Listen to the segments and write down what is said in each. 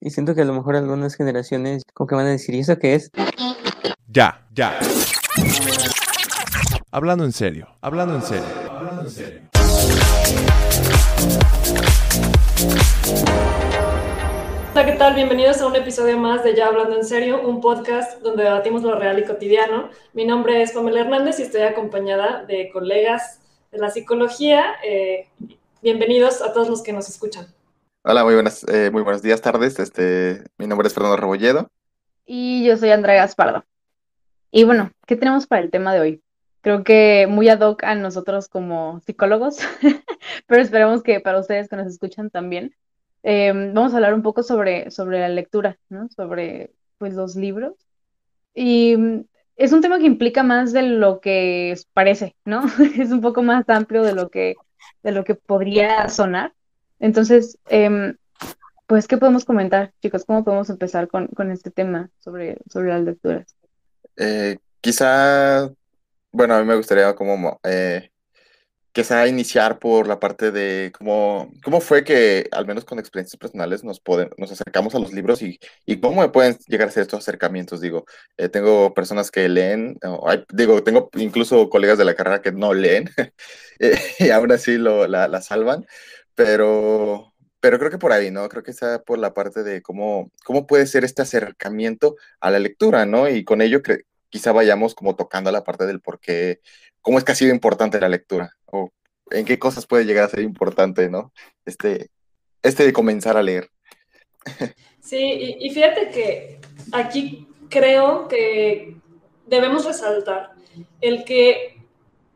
Y siento que a lo mejor algunas generaciones como que van a decir, ¿y eso qué es? Ya, ya. Hablando en serio, hablando en serio, hablando en serio. Hola, ¿qué tal? Bienvenidos a un episodio más de Ya Hablando en Serio, un podcast donde debatimos lo real y cotidiano. Mi nombre es Pamela Hernández y estoy acompañada de colegas de la psicología. Eh, bienvenidos a todos los que nos escuchan. Hola, muy buenas, eh, muy buenos días, tardes. Este, mi nombre es Fernando Rebolledo. Y yo soy Andrea Gaspardo. Y bueno, ¿qué tenemos para el tema de hoy? Creo que muy ad hoc a nosotros como psicólogos, pero esperemos que para ustedes que nos escuchan también. Eh, vamos a hablar un poco sobre, sobre la lectura, ¿no? Sobre pues los libros. Y mm, es un tema que implica más de lo que parece, ¿no? Es un poco más amplio de lo que, de lo que podría sonar. Entonces, em, pues, ¿qué podemos comentar, chicos? ¿Cómo podemos empezar con, con este tema sobre, sobre las lecturas? Eh, quizá, bueno, a mí me gustaría como, eh, iniciar por la parte de cómo, cómo fue que, al menos con experiencias personales, nos, pueden, nos acercamos a los libros y, y cómo pueden llegar a ser estos acercamientos. Digo, eh, tengo personas que leen, o hay- digo, tengo incluso colegas de la carrera que no leen eh, y aún así lo, la, la salvan, pero, pero creo que por ahí, ¿no? Creo que está por la parte de cómo, cómo puede ser este acercamiento a la lectura, ¿no? Y con ello quizá vayamos como tocando la parte del por qué, cómo es que ha sido importante la lectura o en qué cosas puede llegar a ser importante, ¿no? Este, este de comenzar a leer. Sí, y fíjate que aquí creo que debemos resaltar el que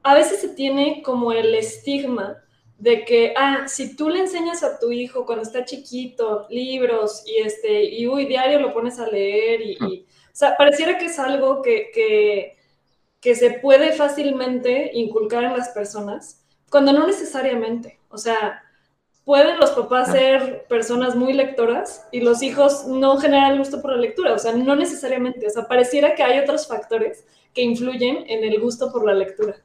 a veces se tiene como el estigma de que, ah, si tú le enseñas a tu hijo cuando está chiquito libros y este, y uy, diario lo pones a leer y, y- o sea, pareciera que es algo que, que, que se puede fácilmente inculcar en las personas, cuando no necesariamente, o sea, pueden los papás ser personas muy lectoras y los hijos no generan el gusto por la lectura, o sea, no necesariamente, o sea, pareciera que hay otros factores que influyen en el gusto por la lectura.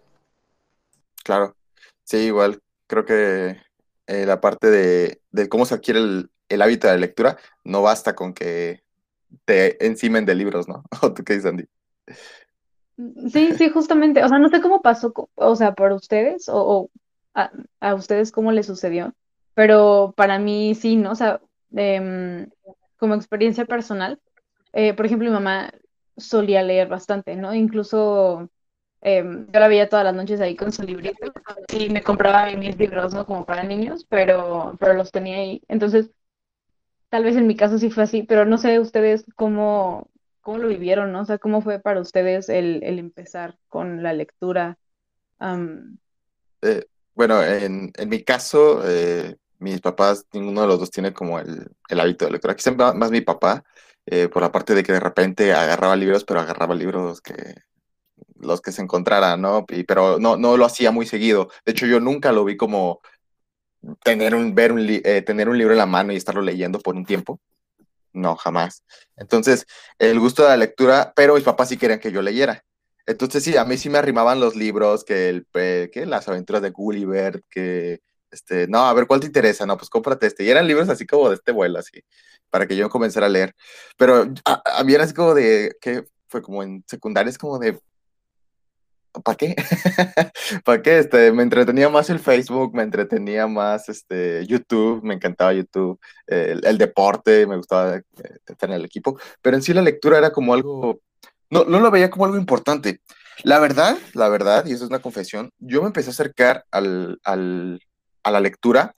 Claro, sí, igual, creo que eh, la parte de, cómo se adquiere el, el hábito de lectura no basta con que te encimen de libros, ¿no? ¿O tú qué dices, Andy? Sí, sí, justamente. O sea, no sé cómo pasó, o sea, para ustedes o, a ustedes cómo les sucedió, pero para mí sí, ¿no? O sea, em, como experiencia personal, eh, por ejemplo, mi mamá solía leer bastante, ¿no? Incluso em, yo la veía todas las noches ahí con su librito y me compraba mis libros, ¿no? Como para niños, pero, pero los tenía ahí. Entonces, tal vez en mi caso sí fue así, pero no sé ustedes cómo, cómo lo vivieron, ¿no? O sea, cómo fue para ustedes el, el empezar con la lectura. Eh, bueno, en, en mi caso, eh, mis papás, ninguno de los dos tiene como el, el hábito de lectura. Quizá más mi papá, eh, por la parte de que de repente agarraba libros, pero agarraba libros que los que se encontraran, ¿no? Pero no, no lo hacía muy seguido. De hecho, yo nunca lo vi como tener un, ver un, eh, tener un libro en la mano y estarlo leyendo por un tiempo. No, jamás. Entonces, el gusto de la lectura, pero mis papás sí querían que yo leyera. Entonces, sí, a mí sí me arrimaban los libros, que, el, eh, que las aventuras de Gulliver, que, este, no, a ver, ¿cuál te interesa? No, pues cómprate este. Y eran libros así como de este vuelo, así, para que yo comenzara a leer. Pero a, a mí era así como de, que fue como en secundaria, es como de, ¿para qué? ¿Para qué? Este, me entretenía más el Facebook, me entretenía más este, YouTube, me encantaba YouTube, el, deporte, me gustaba eh, estar en el equipo, pero en sí la lectura era como algo, no, no lo veía como algo importante. La verdad, la verdad, y eso es una confesión, yo me empecé a acercar al, al, a la lectura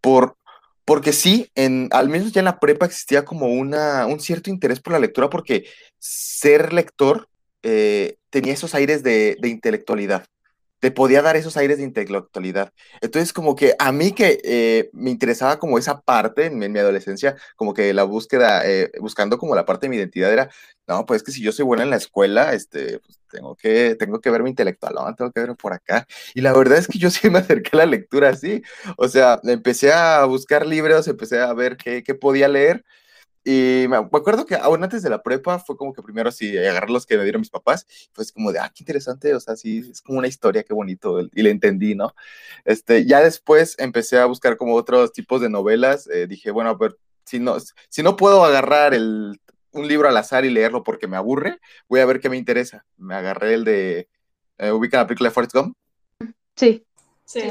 por, porque sí, en, al menos ya en la prepa existía como un cierto interés por la lectura porque ser lector eh, tenía esos aires de, de intelectualidad. te podía dar esos aires de intelectualidad. Entonces, como que a mí que eh, me interesaba como esa parte en, mi adolescencia, como que la búsqueda, eh, buscando como la parte de mi identidad era, no, pues es que si yo soy buena en la escuela, este, pues tengo que, tengo que verme intelectual, ¿no? tengo que verme por acá. Y la verdad es que yo sí me acerqué a la lectura así. O sea, empecé a buscar libros, empecé a ver qué, qué podía leer y me acuerdo que aún antes de la prepa fue como que primero así agarrar los que me dieron mis papás, pues como de, ah, qué interesante, o sea, sí, es como una historia, qué bonito, y le entendí, ¿no? Este, ya después empecé a buscar como otros tipos de novelas, eh, dije, bueno, a ver, si no, si no puedo agarrar el, un libro al azar y leerlo porque me aburre, voy a ver qué me interesa. Me agarré el de, eh, ¿ubican la película de Forrest Gump? Sí. Sí.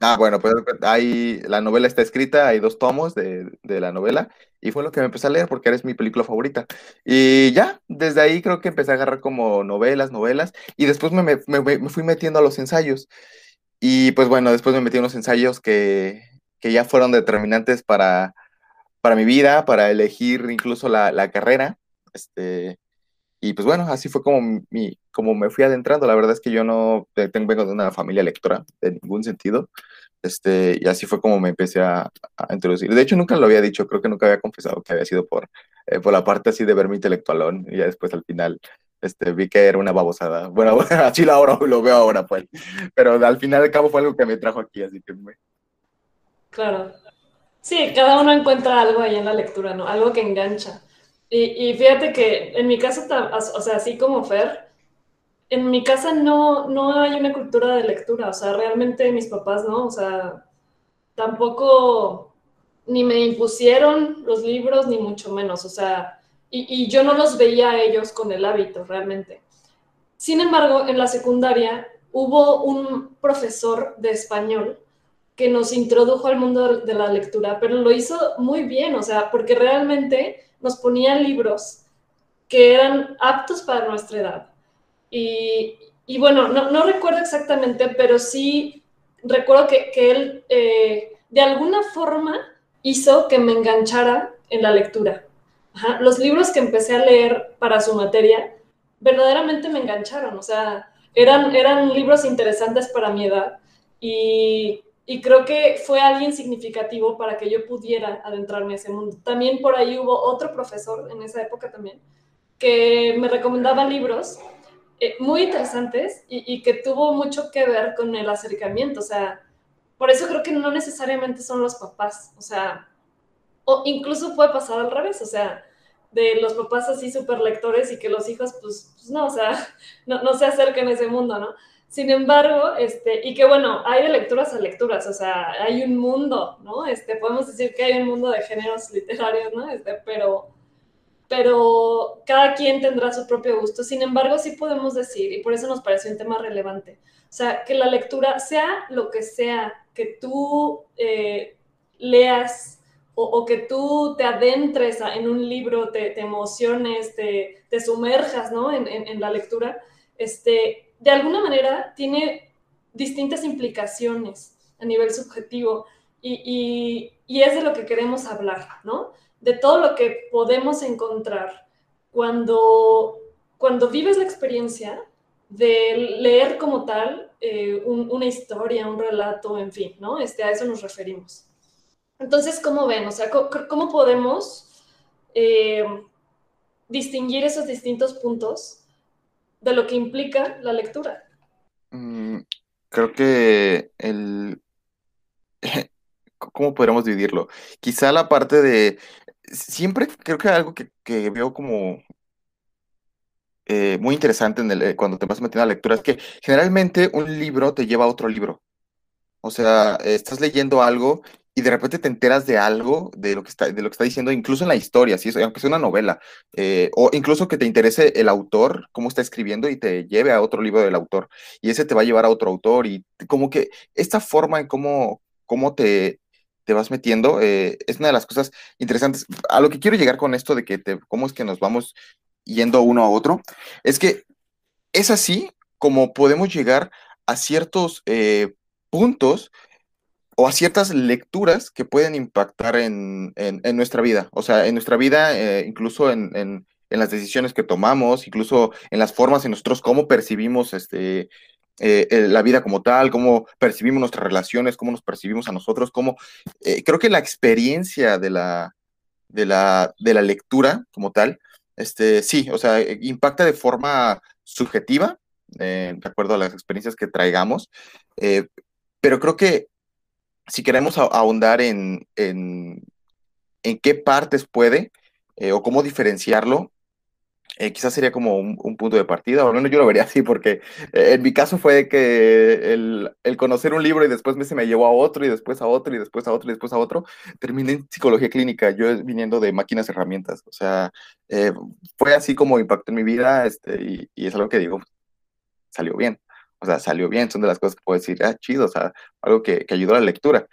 Ah, bueno, pues ahí la novela está escrita, hay dos tomos de, de, la novela, y fue lo que me empecé a leer porque eres mi película favorita. Y ya, desde ahí creo que empecé a agarrar como novelas, novelas, y después me, me, me fui metiendo a los ensayos. Y pues bueno, después me metí en unos ensayos que, que ya fueron determinantes para, para mi vida, para elegir incluso la, la carrera. Este, y pues bueno, así fue como, mi, como me fui adentrando. La verdad es que yo no tengo, vengo de una familia lectora, de ningún sentido. Este, y así fue como me empecé a, introducir. De hecho, nunca lo había dicho, creo que nunca había confesado que había sido por, eh, por la parte así de verme intelectualón. Y ya después al final este, vi que era una babosada. Bueno, así lo, ahora, lo veo ahora, pues. Pero al final al cabo fue algo que me trajo aquí, así que. Claro. Sí, cada uno encuentra algo ahí en la lectura, ¿no? Algo que engancha. Y, fíjate que en mi casa, o sea, así como Fer, en mi casa no, no hay una cultura de lectura, o sea, realmente mis papás no, o sea, tampoco ni me impusieron los libros, ni mucho menos, o sea, y, y yo no los veía a ellos con el hábito realmente. Sin embargo, en la secundaria hubo un profesor de español que nos introdujo al mundo de la lectura, pero lo hizo muy bien, o sea, porque realmente nos ponían libros que eran aptos para nuestra edad. Y, y bueno, no, no, recuerdo exactamente, pero sí recuerdo que, que él eh, de alguna forma hizo que me enganchara en la lectura. Los libros que empecé a leer para su materia verdaderamente me engancharon, o sea, eran, eran libros interesantes para mi edad y y creo que fue alguien significativo para que yo pudiera adentrarme a ese mundo. También por ahí hubo otro profesor en esa época también que me recomendaba libros eh, muy interesantes y, y, que tuvo mucho que ver con el acercamiento. O sea, por eso creo que no necesariamente son los papás. O sea, o incluso puede pasar al revés. O sea, de los papás así súper lectores y que los hijos, pues, pues no, o sea, no, no se acerquen a ese mundo, ¿no? Sin embargo, este, y que bueno, hay de lecturas a lecturas, o sea, hay un mundo, ¿no? Este, podemos decir que hay un mundo de géneros literarios, ¿no? Este, pero, pero cada quien tendrá su propio gusto. Sin embargo, sí podemos decir, y por eso nos pareció un tema relevante, o sea, que la lectura, sea lo que sea que tú eh, leas o, que tú te adentres en un libro, te, emociones, te, te, sumerjas, ¿no? En, en, en la lectura, este, de alguna manera tiene distintas implicaciones a nivel subjetivo y, es de lo que queremos hablar, ¿no? De todo lo que podemos encontrar cuando, cuando vives la experiencia de leer como tal eh, una historia, un relato, en fin, ¿no? Este, a eso nos referimos. Entonces, ¿cómo ven? O sea, ¿cómo, podemos eh, distinguir esos distintos puntos de lo que implica la lectura. Mm, creo que el... ¿Cómo podríamos dividirlo? Quizá la parte de... Siempre creo que algo que, veo como eh, muy interesante en el, eh, cuando te vas metiendo a la lectura es que generalmente un libro te lleva a otro libro. O sea, estás leyendo algo y de repente te enteras de algo, de lo que está, de lo que está diciendo, incluso en la historia, ¿sí? aunque sea una novela, eh, o incluso que te interese el autor, cómo está escribiendo y te lleve a otro libro del autor, y ese te va a llevar a otro autor, y como que esta forma en cómo, cómo te, te vas metiendo eh, es una de las cosas interesantes. A lo que quiero llegar con esto de que te, cómo es que nos vamos yendo uno a otro, es que es así como podemos llegar a ciertos eh, puntos o a ciertas lecturas que pueden impactar en, nuestra vida. O sea, en nuestra vida, eh, incluso en, las decisiones que tomamos, incluso en las formas en nosotros cómo percibimos este, eh, la vida como tal, cómo percibimos nuestras relaciones, cómo nos percibimos a nosotros, cómo creo que la experiencia de la, de la, de la lectura como tal, este, sí, o sea, impacta de forma subjetiva, de acuerdo a las experiencias que traigamos, pero creo que si queremos ahondar en, en, en qué partes puede o cómo diferenciarlo, eh, quizás sería como un, punto de partida, o no, yo lo vería así, porque eh, en mi caso fue que el, el, conocer un libro y después me, se me llevó a otro, y después a otro, y después a otro, y después a otro, terminé en psicología clínica, yo viniendo de máquinas herramientas, o sea, eh, fue así como impactó en mi vida, este, y, y es algo que digo, salió bien, o sea, salió bien, son de las cosas que puedo decir, ah, chido, o sea, algo que, que ayudó a la lectura.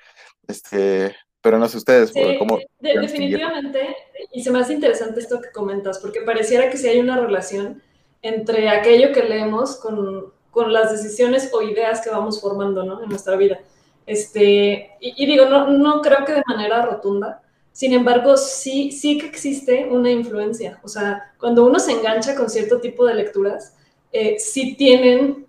Este, pero no sé ustedes, ¿cómo? definitivamente, y se me hace interesante esto que comentas, porque pareciera que sí hay una relación entre aquello que leemos con, con las decisiones o ideas que vamos formando ¿no? en nuestra vida. Este, y, digo, no, no creo que de manera rotunda, sin embargo, sí, sí que existe una influencia. O sea, cuando uno se engancha con cierto tipo de lecturas, eh, sí tienen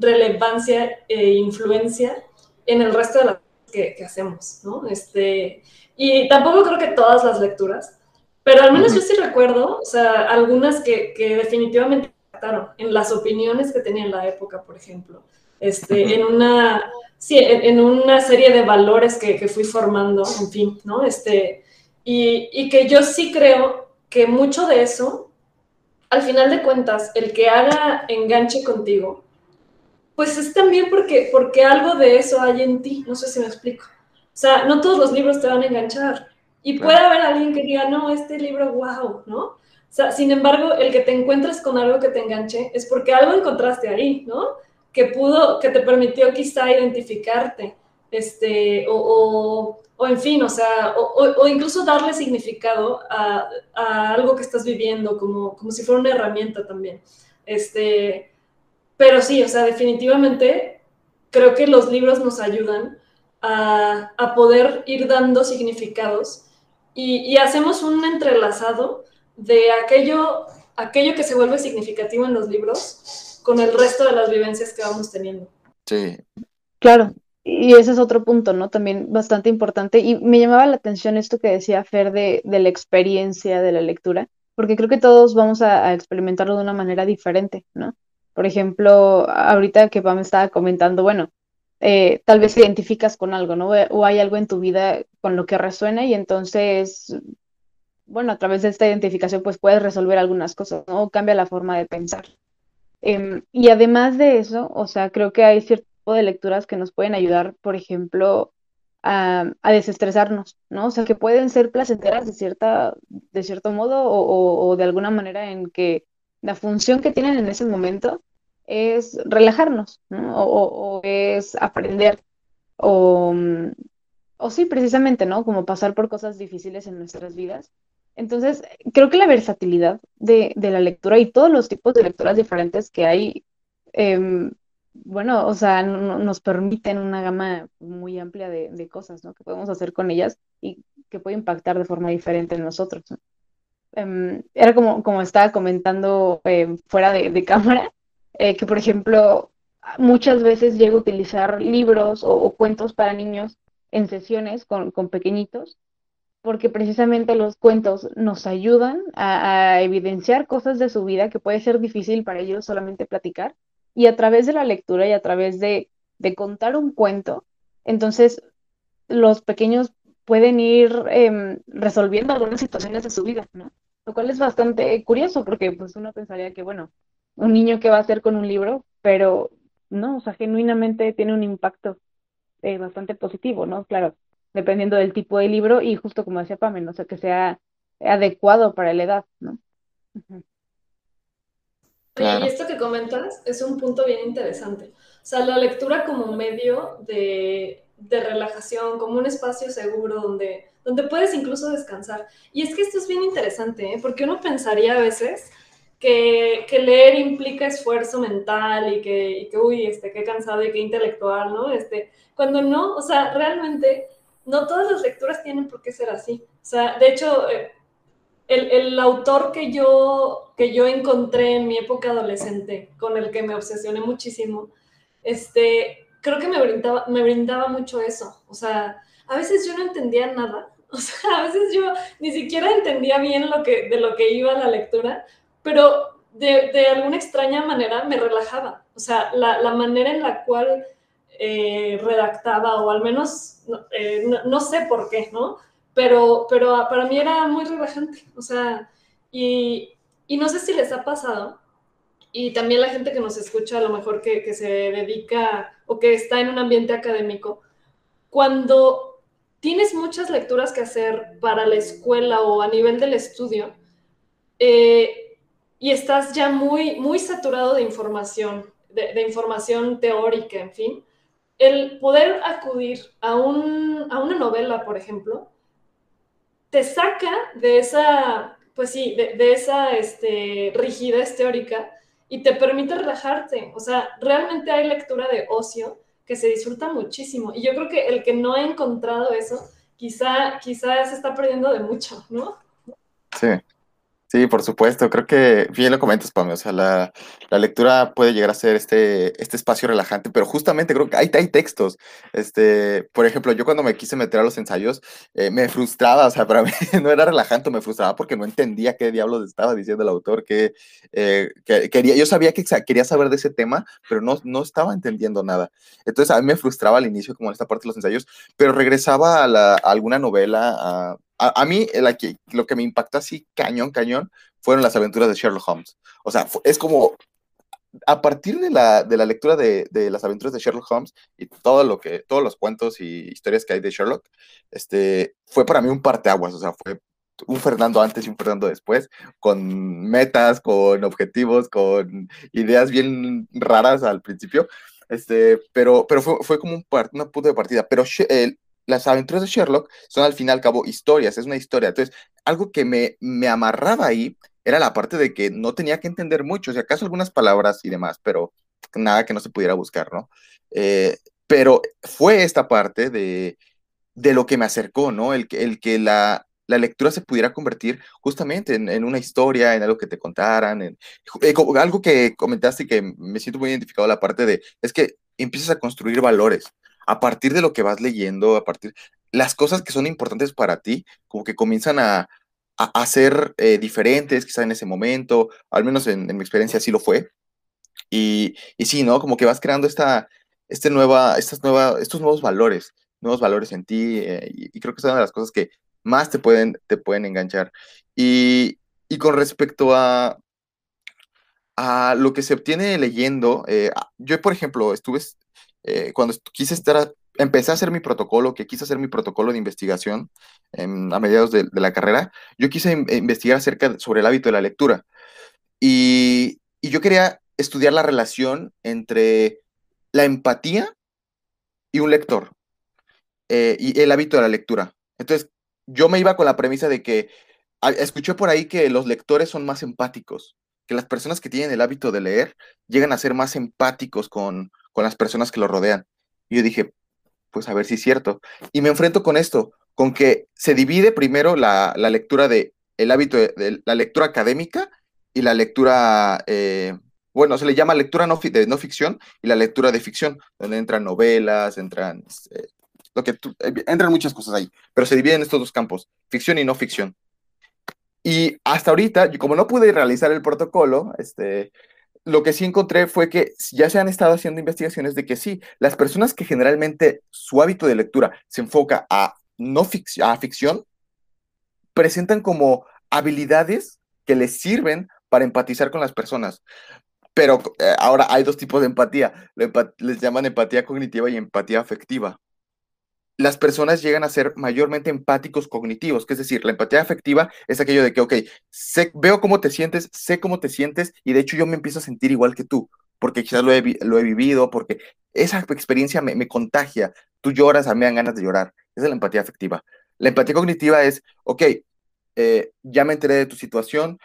relevancia e influencia en el resto de la que, hacemos, ¿no? Este, y tampoco creo que todas las lecturas, pero al menos yo sí recuerdo, o sea, algunas que, que definitivamente impactaron en las opiniones que tenía en la época, por ejemplo, este, en una, sí, en, una serie de valores que, que, fui formando, en fin, ¿no? Este, y, y que yo sí creo que mucho de eso, al final de cuentas, el que haga enganche contigo, pues es también porque, porque algo de eso hay en ti, no sé si me explico. O sea, no todos los libros te van a enganchar. Y puede haber alguien que diga, no, este libro, wow, ¿no? O sea, sin embargo, el que te encuentres con algo que te enganche es porque algo encontraste ahí, ¿no? Que pudo, que te permitió quizá identificarte, este, o, o, en fin, o sea, o, o incluso darle significado a, a, algo que estás viviendo, como, como si fuera una herramienta también. Este, pero sí, o sea, definitivamente creo que los libros nos ayudan a, poder ir dando significados y, hacemos un entrelazado de aquello, aquello que se vuelve significativo en los libros con el resto de las vivencias que vamos teniendo. Sí. Claro, y ese es otro punto, ¿no? También bastante importante. Y me llamaba la atención esto que decía Fer de, la experiencia de la lectura, porque creo que todos vamos a, a experimentarlo de una manera diferente, ¿no? Por ejemplo, ahorita que Pam estaba comentando, bueno, eh, tal vez identificas con algo, ¿no? O hay algo en tu vida con lo que resuena y entonces, bueno, a través de esta identificación pues puedes resolver algunas cosas, ¿no? O cambia la forma de pensar. Em, y además de eso, o sea, creo que hay cierto tipo de lecturas que nos pueden ayudar, por ejemplo, a, desestresarnos, ¿no? O sea, que pueden ser placenteras de, cierta, de cierto modo o, o de alguna manera en que la función que tienen en ese momento es relajarnos, ¿no? O, es aprender, o, o sí, precisamente, ¿no? Como pasar por cosas difíciles en nuestras vidas. Entonces, creo que la versatilidad de, la lectura y todos los tipos de lecturas diferentes que hay, em, bueno, o sea, nos permiten una gama muy amplia de, cosas, ¿no? Que podemos hacer con ellas y que puede impactar de forma diferente en nosotros. Em, era como, como estaba comentando em, fuera de, cámara, eh, que por ejemplo, muchas veces llego a utilizar libros o, cuentos para niños en sesiones con, pequeñitos, porque precisamente los cuentos nos ayudan a, evidenciar cosas de su vida que puede ser difícil para ellos solamente platicar, y a través de la lectura y a través de, de contar un cuento, entonces los pequeños pueden ir em, resolviendo algunas situaciones de su vida, ¿no? Lo cual es bastante curioso porque pues uno pensaría que, bueno, un niño que va a hacer con un libro, pero no, o sea, genuinamente tiene un impacto eh, bastante positivo, ¿no? Claro, dependiendo del tipo de libro y justo como decía Pamela, o sea, que sea adecuado para la edad, ¿no? Y esto que comentas es un punto bien interesante. O sea, la lectura como medio de de relajación, como un espacio seguro donde, donde puedes incluso descansar. Y es que esto es bien interesante, ¿eh? porque uno pensaría a veces que, leer implica esfuerzo mental y que, y uy, este, qué cansado y qué intelectual, ¿no? Este, cuando no, o sea, realmente no todas las lecturas tienen por qué ser así. O sea, de hecho, eh, el, el, autor que yo, que yo encontré en mi época adolescente, con el que me obsesioné muchísimo, este, creo que me brindaba, me brindaba mucho eso. O sea, a veces yo no entendía nada, o sea, a veces yo ni siquiera entendía bien lo que, de lo que iba la lectura, pero de, de alguna extraña manera me relajaba. O sea, la, la manera en la cual eh, redactaba, o al menos eh, no, no, sé por qué, ¿no? Pero, pero para mí era muy relajante. O sea, y, y no sé si les ha pasado, y también la gente que nos escucha, a lo mejor que, que se dedica o que está en un ambiente académico, cuando tienes muchas lecturas que hacer para la escuela o a nivel del estudio, eh, y estás ya muy, muy saturado de información, de, información teórica, en fin, el poder acudir a, un, a una novela, por ejemplo, te saca de esa, pues sí, de, de esa este, rigidez teórica y te permite relajarte. O sea, realmente hay lectura de ocio que se disfruta muchísimo. Y yo creo que el que no ha encontrado eso, quizá, quizá se está perdiendo de mucho, ¿no? Sí. Sí, por supuesto. Creo que bien lo comentas, Pame. O sea, la, la, lectura puede llegar a ser este, este espacio relajante, pero justamente creo que hay, hay textos. Este, por ejemplo, yo cuando me quise meter a los ensayos, eh, me frustraba. O sea, para mí no era relajante, me frustraba porque no entendía qué diablos estaba diciendo el autor. Que, eh, que quería, yo sabía que quería saber de ese tema, pero no, no estaba entendiendo nada. Entonces, a mí me frustraba al inicio, como en esta parte de los ensayos, pero regresaba a, la, a alguna novela, a a, mí que, lo que me impactó así cañón, cañón, fueron las aventuras de Sherlock Holmes. O sea, es como a partir de la, de la lectura de, de, las aventuras de Sherlock Holmes y todo lo que, todos los cuentos y historias que hay de Sherlock, este, fue para mí un parteaguas, o sea, fue un Fernando antes y un Fernando después, con metas, con objetivos, con ideas bien raras al principio, este, pero, pero fue, fue como un, una punto de partida, pero el, las aventuras de Sherlock son al fin y al cabo historias, es una historia. Entonces, algo que me, me amarraba ahí era la parte de que no tenía que entender mucho, si acaso algunas palabras y demás, pero nada que no se pudiera buscar, ¿no? Eh, pero fue esta parte de, de, lo que me acercó, ¿no? El, el que la, la lectura se pudiera convertir justamente en, en, una historia, en algo que te contaran, en, eh, algo que comentaste que me siento muy identificado, la parte de, es que empiezas a construir valores a partir de lo que vas leyendo, a partir, las cosas que son importantes para ti, como que comienzan a, a, a ser eh, diferentes, quizá en ese momento, al menos en, mi experiencia así lo fue. Y, y sí, ¿no? Como que vas creando esta, este nueva, estas nueva, estos nuevos valores, nuevos valores en ti, eh, y, y, creo que es una de las cosas que más te pueden, te pueden enganchar. Y, y con respecto a, a lo que se obtiene leyendo, eh, yo, por ejemplo, estuve eh, cuando quise estar, empecé a hacer mi protocolo, que quise hacer mi protocolo de investigación a mediados de, la carrera, yo quise in, investigar acerca sobre el hábito de la lectura. Y, y, yo quería estudiar la relación entre la empatía y un lector, eh, y el hábito de la lectura. Entonces, yo me iba con la premisa de que escuché por ahí que los lectores son más empáticos, que las personas que tienen el hábito de leer llegan a ser más empáticos con, con las personas que lo rodean. Y yo dije, pues a ver si es cierto. Y me enfrento con esto, con que se divide primero la, la lectura de el hábito de, la lectura académica y la lectura, eh, bueno, se le llama lectura no, de no ficción y la lectura de ficción, donde entran novelas, entran, eh, lo que eh, entran muchas cosas ahí, pero se dividen estos dos campos, ficción y no ficción. Y hasta ahorita, como no pude realizar el protocolo, este, lo que sí encontré fue que ya se han estado haciendo investigaciones de que sí, las personas que generalmente su hábito de lectura se enfoca a no ficción, a ficción, presentan como habilidades que les sirven para empatizar con las personas. Pero eh, ahora hay dos tipos de empatía, les llaman empatía cognitiva y empatía afectiva las personas llegan a ser mayormente empáticos cognitivos, que es decir, la empatía afectiva es aquello de que, ok, veo cómo te sientes, sé cómo te sientes y de hecho yo me empiezo a sentir igual que tú, porque quizás lo he, lo he vivido, porque esa experiencia me, me, contagia, tú lloras, a mí me dan ganas de llorar, esa es la empatía afectiva. La empatía cognitiva es, ok, eh, ya me enteré de tu situación,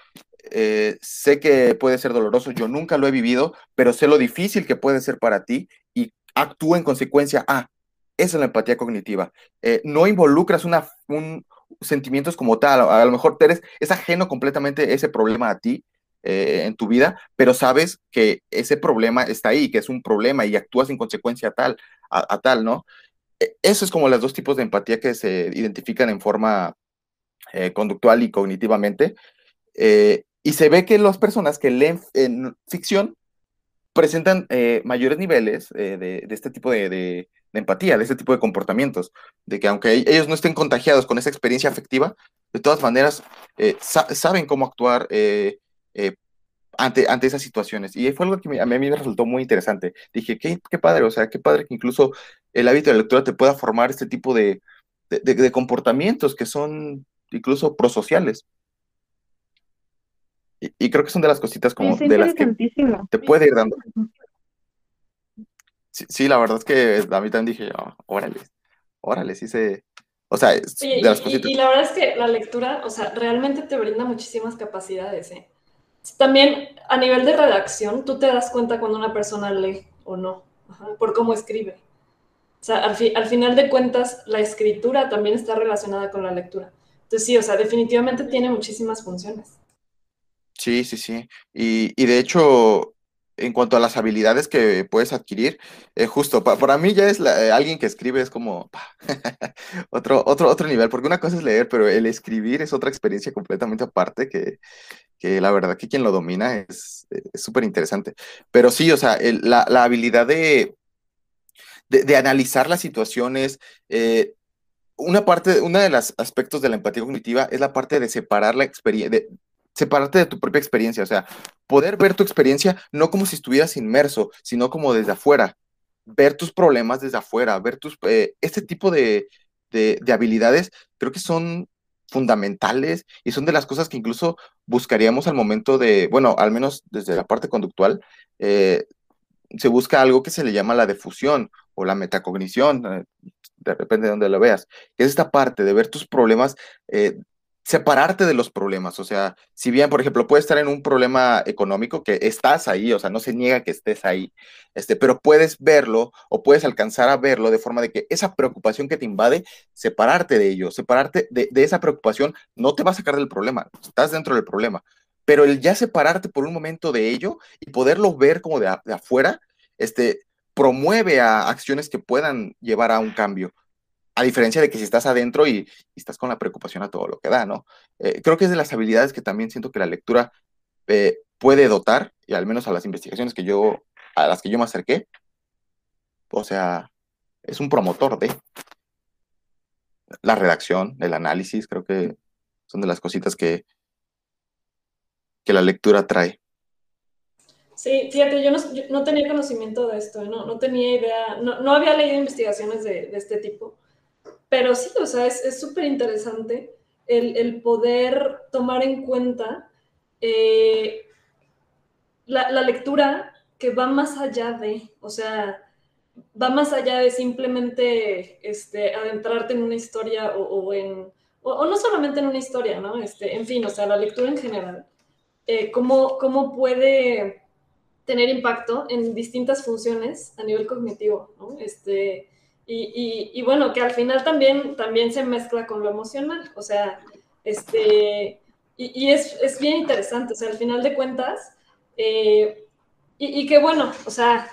eh, sé que puede ser doloroso, yo nunca lo he vivido, pero sé lo difícil que puede ser para ti y actúo en consecuencia, ah, esa es la empatía cognitiva. Eh, no involucras una, un, sentimientos como tal. A, lo mejor eres, es ajeno completamente ese problema a ti. eh, en tu vida, pero sabes que ese problema está ahí, que es un problema y actúas en consecuencia tal, a, tal, ¿no? E, eso es como los dos tipos de empatía que se identifican en forma eh, conductual y cognitivamente. Y se ve que las personas que leen en ficción presentan mayores niveles de, este tipo de, empatía, de este tipo de comportamientos, de que aunque ellos no estén contagiados con esa experiencia afectiva, de todas maneras saben cómo actuar ante, ante esas situaciones. Y fue algo que a mí me resultó muy interesante. Dije, qué, qué padre, o sea, qué padre que incluso el hábito de lectura te pueda formar este tipo de, comportamientos que son incluso prosociales. Y, y, creo que son de las cositas como de las que te puede ir dando. Sí, la verdad es que a mí también dije, oh, órale, órale, sí se... O sea, de las cositas. Y, y, la verdad es que la lectura, o sea, realmente te brinda muchísimas capacidades, ¿eh? También a nivel de redacción, tú te das cuenta cuando una persona lee o no, por cómo escribe. O sea, al, al, final de cuentas, la escritura también está relacionada con la lectura. Entonces, sí, o sea, definitivamente tiene muchísimas funciones. Sí, sí, sí. Y, y de hecho, en cuanto a las habilidades que puedes adquirir, eh, justo para mí ya es eh, alguien que escribe es como otro, otro, otro nivel, porque una cosa es leer, pero el escribir es otra experiencia completamente aparte que, que la verdad que quien lo domina es súper interesante. Pero sí, o sea, la, la, habilidad de, de, analizar las situaciones, eh, una parte, uno de los aspectos de la empatía cognitiva es la parte de separar la experiencia, separarte de tu propia experiencia, o sea, poder ver tu experiencia no como si estuvieras inmerso, sino como desde afuera, ver tus problemas desde afuera, ver tus, eh, este tipo de, de, habilidades, creo que son fundamentales y son de las cosas que incluso buscaríamos al momento de, bueno, al menos desde la parte conductual, eh, se busca algo que se le llama la defusión o la metacognición, eh, depende de donde lo veas, es esta parte de ver tus problemas separarte de los problemas. O sea, si bien, por ejemplo, puedes estar en un problema económico que estás ahí, o sea, no se niega que estés ahí, este, pero puedes verlo o puedes alcanzar a verlo de forma de que esa preocupación que te invade, separarte de ello, separarte de, esa preocupación, no te va a sacar del problema, estás dentro del problema. Pero el ya separarte por un momento de ello y poderlo ver como de, de afuera, este, promueve a acciones que puedan llevar a un cambio a diferencia de que si estás adentro y, estás con la preocupación a todo lo que da, ¿no? Eh, creo que es de las habilidades que también siento que la lectura eh, puede dotar, y al menos a las investigaciones que yo, a las que yo me acerqué, o sea, es un promotor de la redacción, el análisis, creo que son de las cositas que, que la lectura trae. Sí, fíjate, yo no, tenía conocimiento de esto, no, no tenía idea, no, había leído investigaciones de este tipo. Pero sí, o sea, es súper interesante el, poder tomar en cuenta eh, la, lectura que va más allá de, o sea, va más allá de simplemente este, adentrarte en una historia o, en, o, no solamente en una historia, ¿no? Este, en fin, o sea, la lectura en general, eh, cómo, cómo puede tener impacto en distintas funciones a nivel cognitivo, ¿no? Este, y, bueno, que al final también, también se mezcla con lo emocional, o sea, este, y, es, es, bien interesante, o sea, al final de cuentas, eh, y, que bueno, o sea,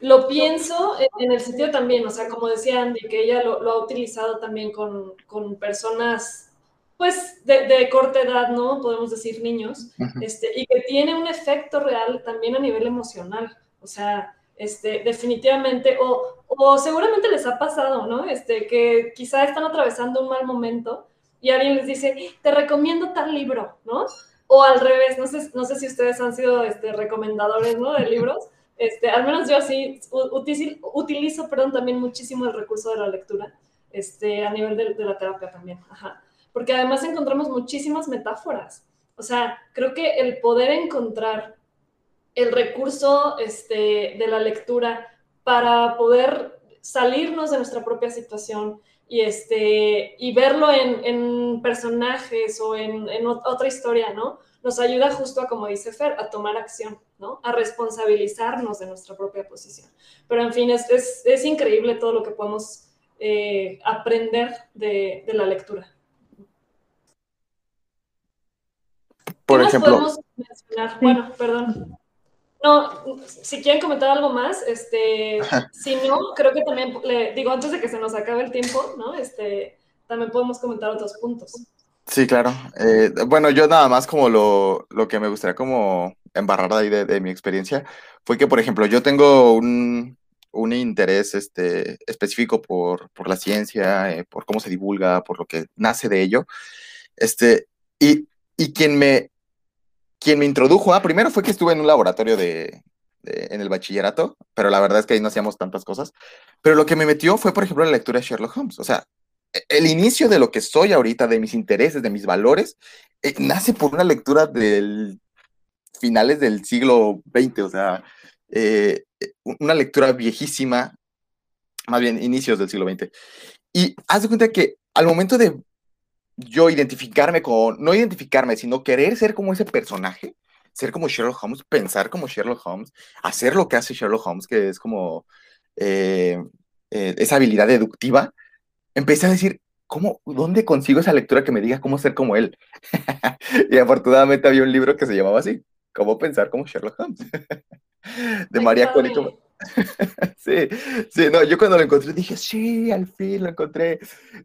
lo pienso en, el sentido también, o sea, como decía Andy, que ella lo, ha utilizado también con, con personas, pues, de, de, corta edad, ¿no? Podemos decir niños, este, y que tiene un efecto real también a nivel emocional, o sea, este, definitivamente, o, o seguramente les ha pasado, ¿no? Este, que quizá están atravesando un mal momento y alguien les dice, te recomiendo tal libro, ¿no? O al revés, no sé, no sé si ustedes han sido este, recomendadores, ¿no? De libros. Este, al menos yo así utilizo, utilizo, perdón, también muchísimo el recurso de la lectura, este, a nivel de, de la terapia también, ajá. Porque además encontramos muchísimas metáforas. O sea, creo que el poder encontrar el recurso este, de la lectura para poder salirnos de nuestra propia situación y, este, y verlo en, personajes o en, otra historia, ¿no? Nos ayuda justo a, como dice Fer, a tomar acción, ¿no? A responsabilizarnos de nuestra propia posición. Pero en fin, es, es, increíble todo lo que podemos eh, aprender de, de la lectura. Por ¿Qué más ejemplo, podemos mencionar? Bueno, perdón. No, si quieren comentar algo más, este, si no, creo que también, le, digo, antes de que se nos acabe el tiempo, ¿no? Este, también podemos comentar otros puntos. Sí, claro. Eh, bueno, yo nada más como lo, lo que me gustaría como embarrar de ahí de, de mi experiencia fue que, por ejemplo, yo tengo un, un interés este, específico por, por la ciencia, eh, por cómo se divulga, por lo que nace de ello. Este, y, y quien me, quien me introdujo, ah, primero fue que estuve en un laboratorio de, de, en el bachillerato, pero la verdad es que ahí no hacíamos tantas cosas. Pero lo que me metió fue, por ejemplo, la lectura de Sherlock Holmes. O sea, e, el inicio de lo que soy ahorita, de mis intereses, de mis valores, eh, nace por una lectura del finales del siglo XX, o sea, eh, una lectura viejísima, más bien inicios del siglo XX. Y haz de cuenta que al momento de yo identificarme con, no identificarme, sino querer ser como ese personaje, ser como Sherlock Holmes, pensar como Sherlock Holmes, hacer lo que hace Sherlock Holmes, que es como eh, eh, esa habilidad deductiva, empecé a decir, ¿cómo, ¿dónde consigo esa lectura que me diga cómo ser como él? y afortunadamente había un libro que se llamaba así, Cómo pensar como Sherlock Holmes, de María Cónico. sí, sí, no, yo cuando lo encontré dije, sí, al fin lo encontré.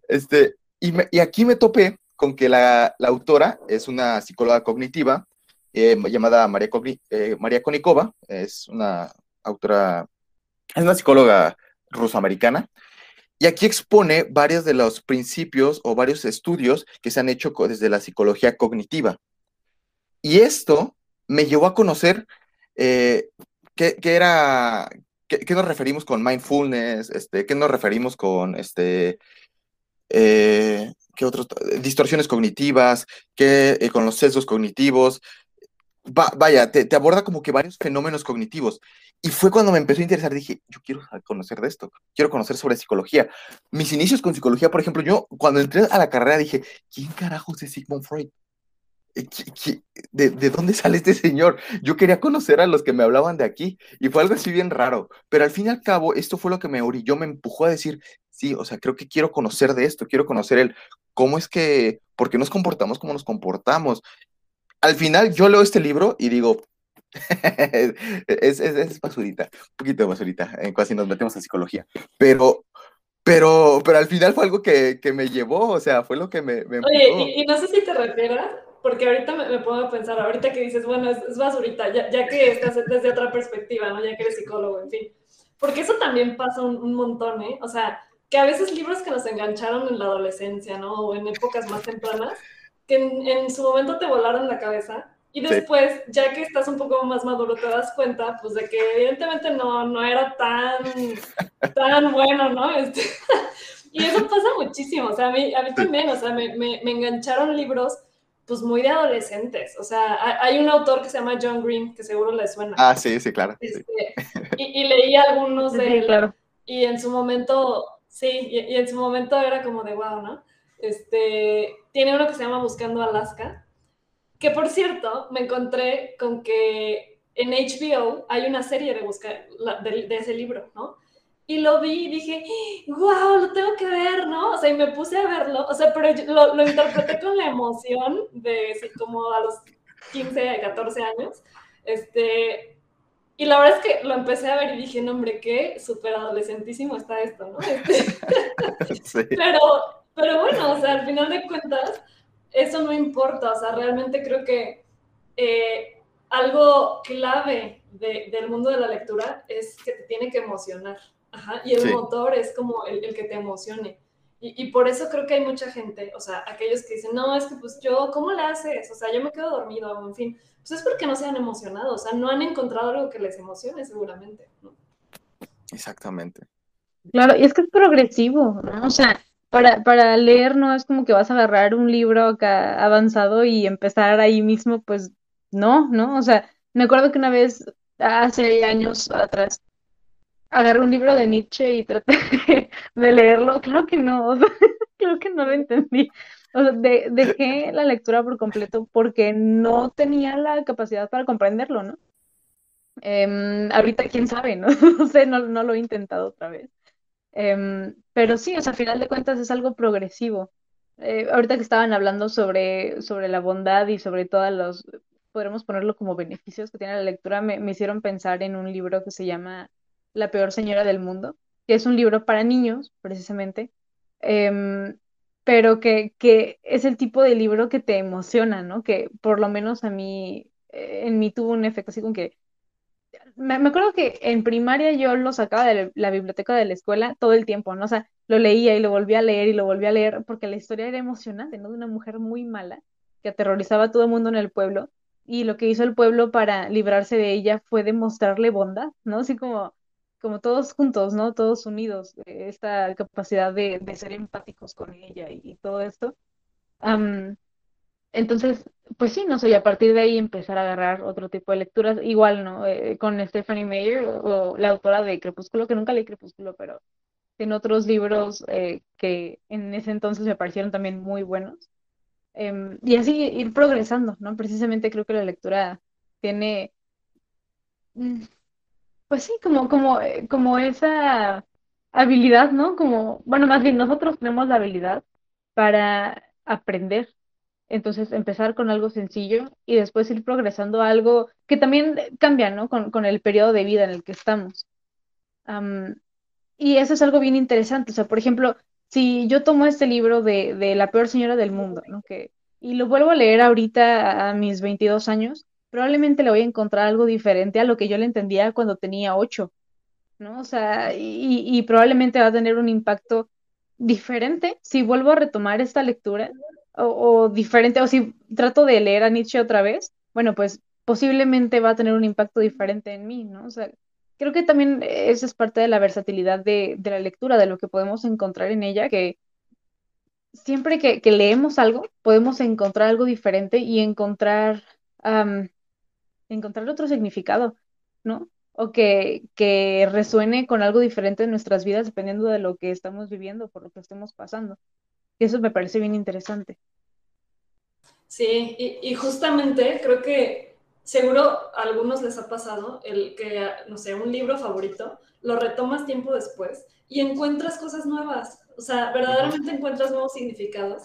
Este, y, aquí me topé con que la, autora es una psicóloga cognitiva eh, llamada María, eh, María Konikova, es una autora, es una psicóloga rusoamericana, y aquí expone varios de los principios o varios estudios que se han hecho desde la psicología cognitiva. Y esto me llevó a conocer eh, qué, qué, era, qué, qué, nos referimos con mindfulness, este, qué nos referimos con este, eh, otros, distorsiones cognitivas, qué eh, con los sesgos cognitivos. Va, vaya, te, aborda como que varios fenómenos cognitivos. Y fue cuando me empezó a interesar, dije, yo quiero conocer de esto, quiero conocer sobre psicología. Mis inicios con psicología, por ejemplo, yo cuando entré a la carrera dije, ¿quién carajos es Sigmund Freud? ¿De, ¿De, dónde sale este señor? Yo quería conocer a los que me hablaban de aquí y fue algo así bien raro, pero al fin y al cabo esto fue lo que me orilló, me empujó a decir, sí, o sea, creo que quiero conocer de esto, quiero conocer el cómo es que, por qué nos comportamos como nos comportamos. Al final yo leo este libro y digo, es, es, es, basurita, un poquito de basurita, en casi nos metemos a psicología, pero pero, pero al final fue algo que, que, me llevó, o sea, fue lo que me... me Oye, y, y, no sé si te refieras, porque ahorita me, me, pongo a pensar, ahorita que dices, bueno, es, es basurita, ya, ya, que estás desde otra perspectiva, ¿no? Ya que eres psicólogo, en fin. Porque eso también pasa un, un, montón, ¿eh? O sea, que a veces libros que nos engancharon en la adolescencia, ¿no? O en épocas más tempranas, que en, en su momento te volaron la cabeza, y después, sí. ya que estás un poco más maduro, te das cuenta, pues, de que evidentemente no, no era tan, tan bueno, ¿no? Este, y eso pasa muchísimo, o sea, a mí, a mí también, o sea, me, me, me engancharon libros pues muy de adolescentes. O sea, hay un autor que se llama John Green, que seguro le suena. Ah, sí, sí, claro. Este, sí. Y, y, leí algunos de sí, él. Claro. Y en su momento, sí, y, y, en su momento era como de wow, ¿no? Este, tiene uno que se llama Buscando Alaska, que por cierto, me encontré con que en HBO hay una serie de, buscar, de, de ese libro, ¿no? y lo vi y dije, wow, lo tengo que ver, ¿no? O sea, y me puse a verlo, o sea, pero lo, lo interpreté con la emoción de sí, como a los 15, 14 años, este, y la verdad es que lo empecé a ver y dije, no, hombre, qué súper adolescentísimo está esto, ¿no? Este, sí. pero, pero bueno, o sea, al final de cuentas, eso no importa, o sea, realmente creo que eh, algo clave de, del mundo de la lectura es que te tiene que emocionar, Ajá, y el sí. motor es como el, el que te emocione. Y, y, por eso creo que hay mucha gente, o sea, aquellos que dicen, no, es que pues yo, ¿cómo le haces? O sea, yo me quedo dormido, en fin. Pues es porque no se han emocionado, o sea, no han encontrado algo que les emocione seguramente. ¿no? Exactamente. Claro, y es que es progresivo, ¿no? O sea, para, para leer no es como que vas a agarrar un libro acá avanzado y empezar ahí mismo, pues no, ¿no? O sea, me acuerdo que una vez, hace años atrás, agarré un libro de Nietzsche y traté de leerlo. Claro que no, creo que no lo entendí. O sea, de, dejé la lectura por completo porque no tenía la capacidad para comprenderlo, ¿no? Eh, ahorita quién sabe, ¿no? Sé, no, no lo he intentado otra vez. Eh, pero sí, o sea, a final de cuentas es algo progresivo. eh, ahorita que estaban hablando sobre, sobre la bondad y sobre todos los, podremos ponerlo como beneficios que tiene la lectura, me, me hicieron pensar en un libro que se llama La peor señora del mundo, que es un libro para niños, precisamente, em, pero que, que es el tipo de libro que te emociona, ¿no? Que por lo menos a mí, eh, en mí tuvo un efecto así como que me, acuerdo que en primaria yo lo sacaba de la biblioteca de la escuela todo el tiempo, ¿no? O sea, lo leía y lo volvía a leer y lo volvía a leer porque la historia era emocionante, ¿no? De una mujer muy mala que aterrorizaba a todo el mundo en el pueblo y lo que hizo el pueblo para librarse de ella fue demostrarle bondad, ¿no? Así como, como todos juntos, ¿no? Todos unidos, esta capacidad de, ser empáticos con ella y, todo esto. entonces, pues sí, no sé, y a partir de ahí empezar a agarrar otro tipo de lecturas, igual, ¿no? Eh, con Stephanie Meyer, o, la autora de Crepúsculo, que nunca leí Crepúsculo, pero en otros libros eh, que en ese entonces me parecieron también muy buenos. Em, y así ir progresando, ¿no? Precisamente creo que la lectura tiene, mm, pues sí, como, como, eh, como esa habilidad, ¿no? Como, bueno, más bien nosotros tenemos la habilidad para aprender entonces, empezar con algo sencillo y después ir progresando a algo que también cambia, ¿no? Con, con el periodo de vida en el que estamos. y eso es algo bien interesante. O sea, por ejemplo, si yo tomo este libro de, de La peor señora del mundo, ¿no? Que, y lo vuelvo a leer ahorita a mis 22 años, probablemente le voy a encontrar algo diferente a lo que yo le entendía cuando tenía 8, ¿no? O sea, y, y probablemente va a tener un impacto diferente si vuelvo a retomar esta lectura o, diferente, o si trato de leer a Nietzsche otra vez, bueno, pues posiblemente va a tener un impacto diferente en mí, ¿no? O sea, creo que también esa es parte de la versatilidad de, la lectura, de lo que podemos encontrar en ella, que siempre que, leemos algo, podemos encontrar algo diferente y encontrar, encontrar otro significado, ¿no? O que, que resuene con algo diferente en nuestras vidas dependiendo de lo que estamos viviendo, por lo que estemos pasando. Y eso me parece bien interesante. Sí, y, justamente creo que seguro a algunos les ha pasado el que, no sé, un libro favorito, lo retomas tiempo después y encuentras cosas nuevas, o sea, verdaderamente encuentras nuevos significados.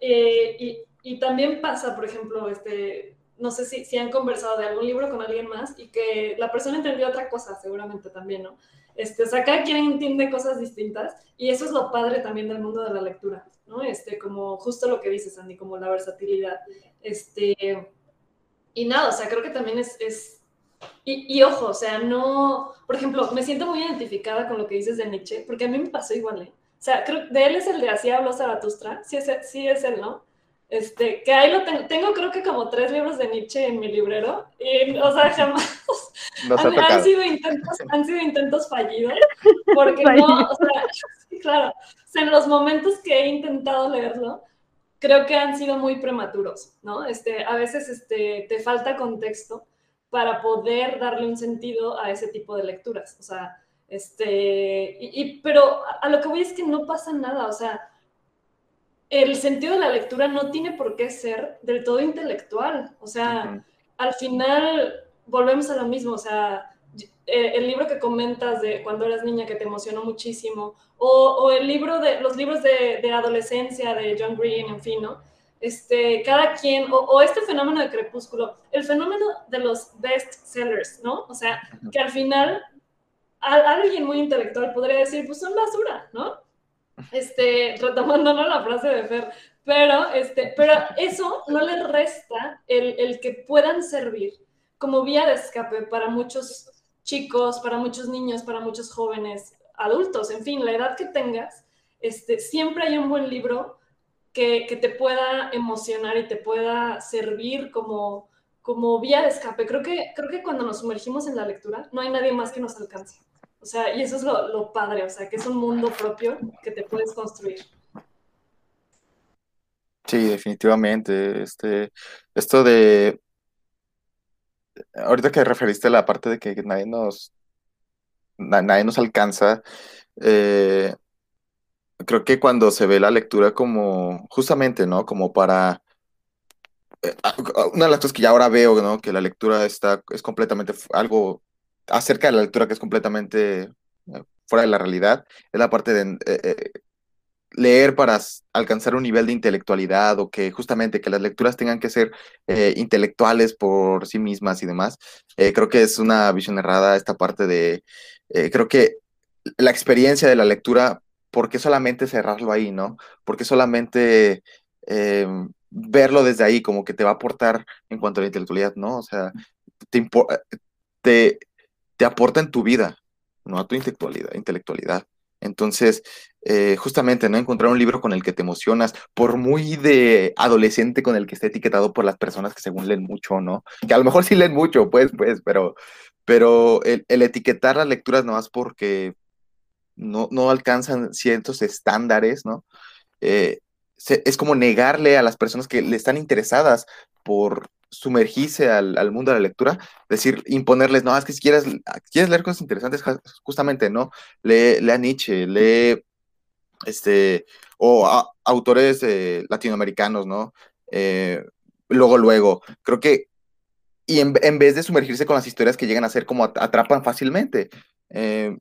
Eh, y, y, también pasa, por ejemplo, este, no sé si, si han conversado de algún libro con alguien más y que la persona entendió otra cosa, seguramente también, ¿no? Este, o sea, cada quien entiende cosas distintas y eso es lo padre también del mundo de la lectura. ¿no? Este, como justo lo que dices, Andy, como la versatilidad. Este, y nada, o sea, creo que también es, es y, y, ojo, o sea, no, por ejemplo, me siento muy identificada con lo que dices de Nietzsche, porque a mí me pasó igual, ¿eh? O sea, creo, de él es el de Así habló Zaratustra, sí es, sí es él, ¿no? Este, que ahí lo tengo, tengo creo que como tres libros de Nietzsche en mi librero, y, o sea, jamás, han, sido intentos, han sido intentos fallidos, porque no, o sea, claro, o sea, en los momentos que he intentado leerlo, creo que han sido muy prematuros, ¿no? Este, a veces este, te falta contexto para poder darle un sentido a ese tipo de lecturas, o sea, este, y, pero a lo que voy es que no pasa nada, o sea, el sentido de la lectura no tiene por qué ser del todo intelectual. O sea, al final volvemos a lo mismo. O sea, eh, el libro que comentas de cuando eras niña que te emocionó muchísimo, o, el libro de los libros de, adolescencia de John Green, en fin, ¿no? Este, cada quien, o, este fenómeno de crepúsculo, el fenómeno de los best sellers, ¿no? O sea, que al final alguien muy intelectual podría decir, pues son basura, ¿no? Este, retomando la frase de Fer, pero, este, pero eso no le resta el, el, que puedan servir como vía de escape para muchos chicos, para muchos niños, para muchos jóvenes, adultos, en fin, la edad que tengas, este, siempre hay un buen libro que, que te pueda emocionar y te pueda servir como, como vía de escape. Creo que, creo que cuando nos sumergimos en la lectura, no hay nadie más que nos alcance. O sea, y eso es lo, padre, o sea, que es un mundo propio que te puedes construir. Sí, definitivamente. Este, esto de ahorita que referiste a la parte de que nadie nos nadie nos alcanza, eh, creo que cuando se ve la lectura como justamente, ¿no? Como para eh, una de las cosas que ya ahora veo, ¿no? Que la lectura está es completamente algo acerca de la lectura que es completamente eh, fuera de la realidad, es la parte de eh, eh, leer para alcanzar un nivel de intelectualidad o que justamente que las lecturas tengan que ser intelectuales por sí mismas y demás, creo que es una visión errada esta parte de, creo que la experiencia de la lectura, ¿por qué solamente cerrarlo ahí, no? ¿Por qué solamente verlo desde ahí como que te va a aportar en cuanto a la intelectualidad, ¿no? O sea, te, te, te aporta en tu vida, no a tu intelectualidad. intelectualidad. Entonces, eh, justamente, ¿no? Encontrar un libro con el que te emocionas, por muy de adolescente con el que esté etiquetado por las personas que según leen mucho, ¿no? Que a lo mejor sí leen mucho, pues, pues, pero, pero el, etiquetar las lecturas nomás porque no, no alcanzan ciertos estándares, ¿no? Eh, es como negarle a las personas que le están interesadas por sumergirse al, mundo de la lectura, decir, imponerles, no, es que si quieres, quieres leer cosas interesantes, justamente, ¿no? Lee, lee a Nietzsche, lee, este, o autores eh, latinoamericanos, ¿no? Eh, luego, luego, creo que, y en, vez de sumergirse con las historias que llegan a ser como atrapan fácilmente, eh,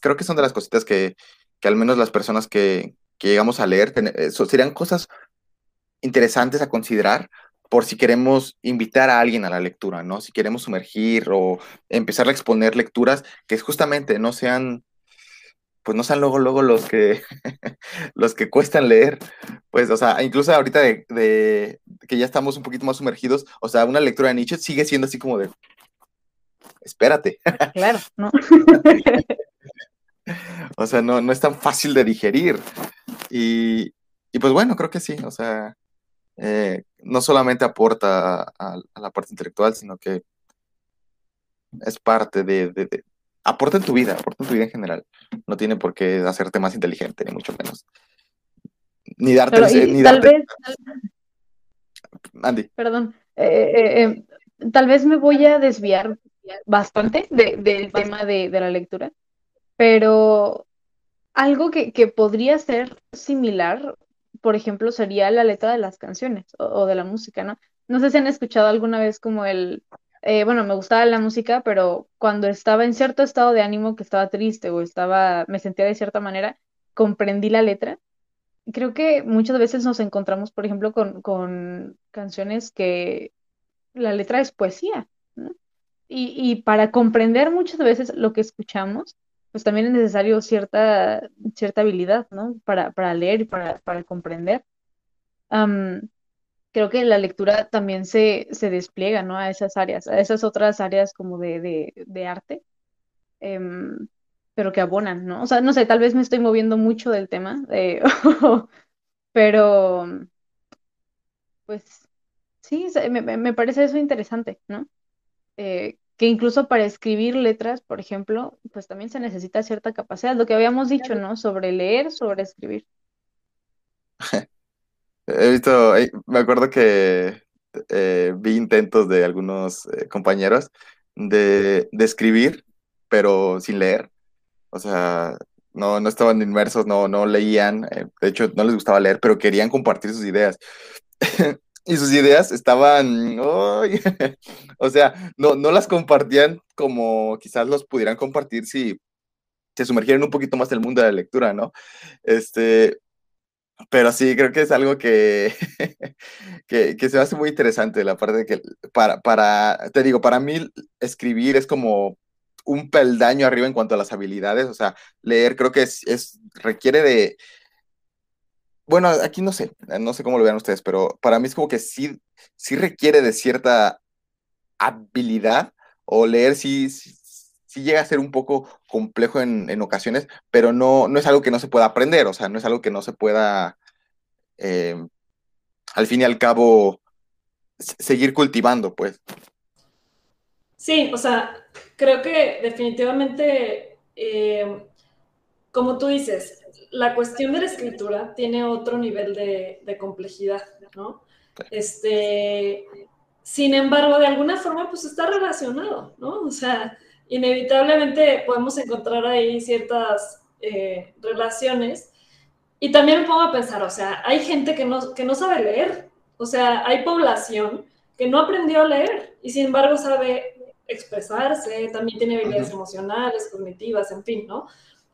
creo que son de las cositas que, que al menos las personas que, que llegamos a leer, serían cosas interesantes a considerar por si queremos invitar a alguien a la lectura, ¿no? Si queremos sumergir o empezar a exponer lecturas que justamente no sean, pues no sean luego, luego los que, los que cuestan leer, pues, o sea, incluso ahorita de, que ya estamos un poquito más sumergidos, o sea, una lectura de Nietzsche sigue siendo así como de, espérate. Claro, ¿no? o sea, no, no es tan fácil de digerir. Y, y pues bueno, creo que sí, o sea, eh, no solamente aporta a, la parte intelectual, sino que es parte de, aporta en tu vida, aporta en tu vida en general. No tiene por qué hacerte más inteligente, ni mucho menos. Ni darte... ni tal vez... Andy. Perdón. Eh, eh, tal vez me voy a desviar bastante del tema de, la lectura, pero algo que, que podría ser similar por ejemplo, sería la letra de las canciones o, de la música, ¿no? No sé si han escuchado alguna vez como el, eh, bueno, me gustaba la música, pero cuando estaba en cierto estado de ánimo, que estaba triste o estaba, me sentía de cierta manera, comprendí la letra. Creo que muchas veces nos encontramos, por ejemplo, con, con canciones que la letra es poesía, ¿no? Y, y para comprender muchas veces lo que escuchamos, pues también es necesario cierta, cierta habilidad, ¿no? Para, para leer y para, para comprender. creo que la lectura también se, se, despliega, ¿no? A esas áreas, a esas otras áreas como de, de, de arte, em, pero que abonan, ¿no? O sea, no sé, tal vez me estoy moviendo mucho del tema, eh, pero pues sí, me, me, parece eso interesante, ¿no? Eh, que incluso para escribir letras, por ejemplo, pues también se necesita cierta capacidad, lo que habíamos dicho, ¿no? Sobre leer, sobre escribir. He visto, me acuerdo que eh, vi intentos de algunos eh, compañeros de, escribir, pero sin leer. O sea, no, no estaban inmersos, no, no leían, eh, de hecho no les gustaba leer, pero querían compartir sus ideas. y sus ideas estaban, o sea, no, no las compartían como quizás los pudieran compartir si se sumergieran un poquito más en el mundo de la lectura, ¿no? Este, pero sí, creo que es algo que, que, se me hace muy interesante, la parte de que, para, para, te digo, para mí escribir es como un peldaño arriba en cuanto a las habilidades, o sea, leer creo que es, es requiere de, bueno, aquí no sé, no sé cómo lo vean ustedes, pero para mí es como que sí, sí requiere de cierta habilidad o leer sí, sí, llega a ser un poco complejo en, ocasiones, pero no, no es algo que no se pueda aprender, o sea, no es algo que no se pueda, eh, al fin y al cabo, seguir cultivando, pues. Sí, o sea, creo que definitivamente, eh, como tú dices, la cuestión de la escritura tiene otro nivel de, complejidad, ¿no? Este, sin embargo, de alguna forma, pues está relacionado, ¿no? O sea, inevitablemente podemos encontrar ahí ciertas eh, relaciones. Y también me pongo a pensar, o sea, hay gente que no, que no sabe leer, o sea, hay población que no aprendió a leer y sin embargo sabe expresarse, también tiene habilidades emocionales, cognitivas, en fin, ¿no?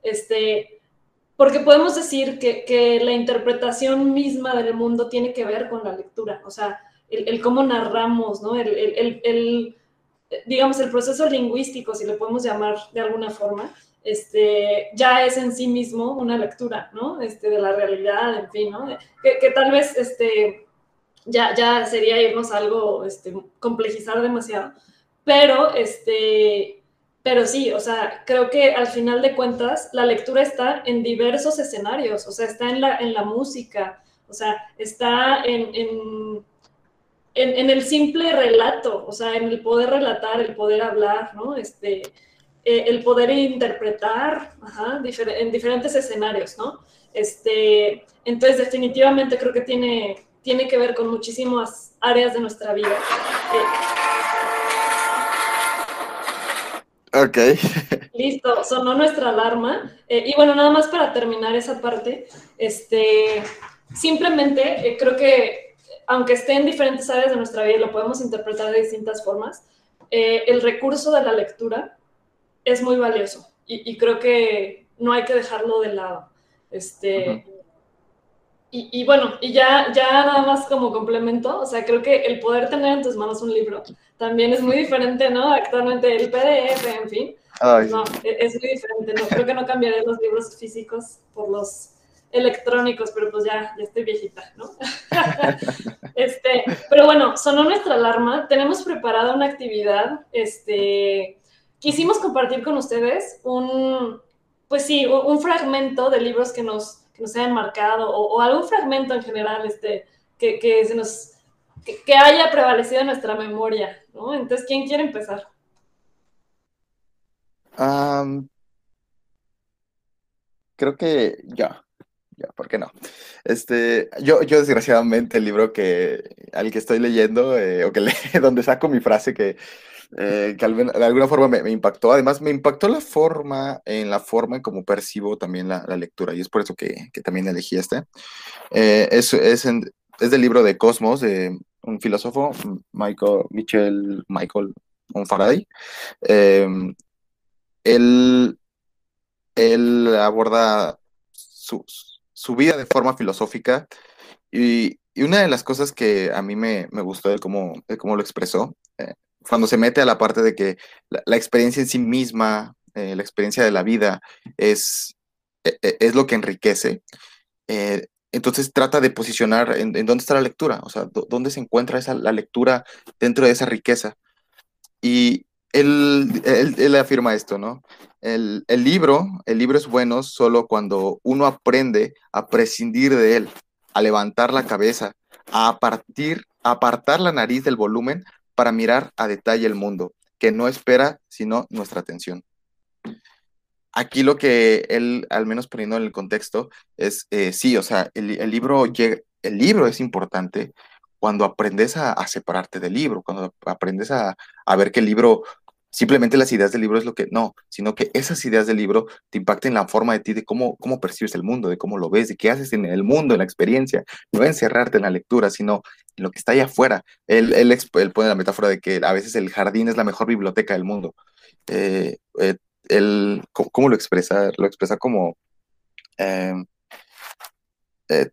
Este, porque podemos decir que, la interpretación misma del mundo tiene que ver con la lectura, o sea, el, cómo narramos, ¿no? El, digamos, el proceso lingüístico, si lo podemos llamar de alguna forma, este, ya es en sí mismo una lectura, ¿no? Este, de la realidad, en fin, ¿no? Que, tal vez este, ya, ya sería irnos a algo, este, complejizar demasiado, pero este, pero sí, o sea, creo que al final de cuentas la lectura está en diversos escenarios, o sea, está en la, en la música, o sea, está en, en, en, el simple relato, o sea, en el poder relatar, el poder hablar, ¿no? Este, eh, el poder interpretar ajá, en diferentes escenarios, ¿no? Este, entonces, definitivamente creo que tiene, tiene que ver con muchísimas áreas de nuestra vida. Eh, Ok. Listo, sonó nuestra alarma. Eh, y bueno, nada más para terminar esa parte, este, simplemente eh, creo que aunque esté en diferentes áreas de nuestra vida, lo podemos interpretar de distintas formas, eh, el recurso de la lectura es muy valioso y, creo que no hay que dejarlo de lado. Este, y, bueno, y ya, ya nada más como complemento, o sea, creo que el poder tener en tus manos un libro también es muy diferente, ¿no? Actualmente el PDF, en fin. no, e, es muy diferente. No, creo que no cambiaré los libros físicos por los electrónicos, pero pues ya, ya estoy viejita, ¿no? este, pero bueno, sonó nuestra alarma. Tenemos preparada una actividad. Este, quisimos compartir con ustedes un, pues sí, un fragmento de libros que nos que nos hayan marcado o, algún fragmento en general este, que, que se nos, que, haya prevalecido en nuestra memoria, ¿no? Entonces, ¿quién quiere empezar? creo que ya, ya, ¿por qué no? Este, yo, yo desgraciadamente el libro que al que estoy leyendo, eh, o que le, donde saco mi frase que eh, que de alguna forma me, impactó. Además, me impactó la forma, en la forma en cómo percibo también la, lectura, y es por eso que, también elegí este. Eh, es, es, es, del libro de Cosmos, de un filósofo, Michael, Michel Michael Faraday. Em, él, él aborda su, su, vida de forma filosófica y, una de las cosas que a mí me, me gustó de cómo, cómo lo expresó eh, cuando se mete a la parte de que la, experiencia en sí misma, eh, la experiencia de la vida, es, e, e, es lo que enriquece. Eh, entonces trata de posicionar en, dónde está la lectura, o sea, dónde se encuentra esa, la lectura dentro de esa riqueza. Y él, él, afirma esto, ¿no? El, el, libro, el libro es bueno solo cuando uno aprende a prescindir de él, a levantar la cabeza, a partir, a apartar la nariz del volumen para mirar a detalle el mundo, que no espera sino nuestra atención. Aquí lo que él, al menos poniendo en el contexto, es, eh, sí, o sea, el, libro, el libro es importante cuando aprendes a, separarte del libro, cuando aprendes a, a, ver que el libro simplemente las ideas del libro es lo que, no, sino que esas ideas del libro te impacten la forma de ti, de cómo, cómo percibes el mundo, de cómo lo ves, de qué haces en el mundo, en la experiencia, no encerrarte en la lectura, sino en lo que está allá afuera. Él, él, pone la metáfora de que a veces el jardín es la mejor biblioteca del mundo. Eh, eh, él, ¿cómo, lo expresa? Lo expresa como... Em, eh,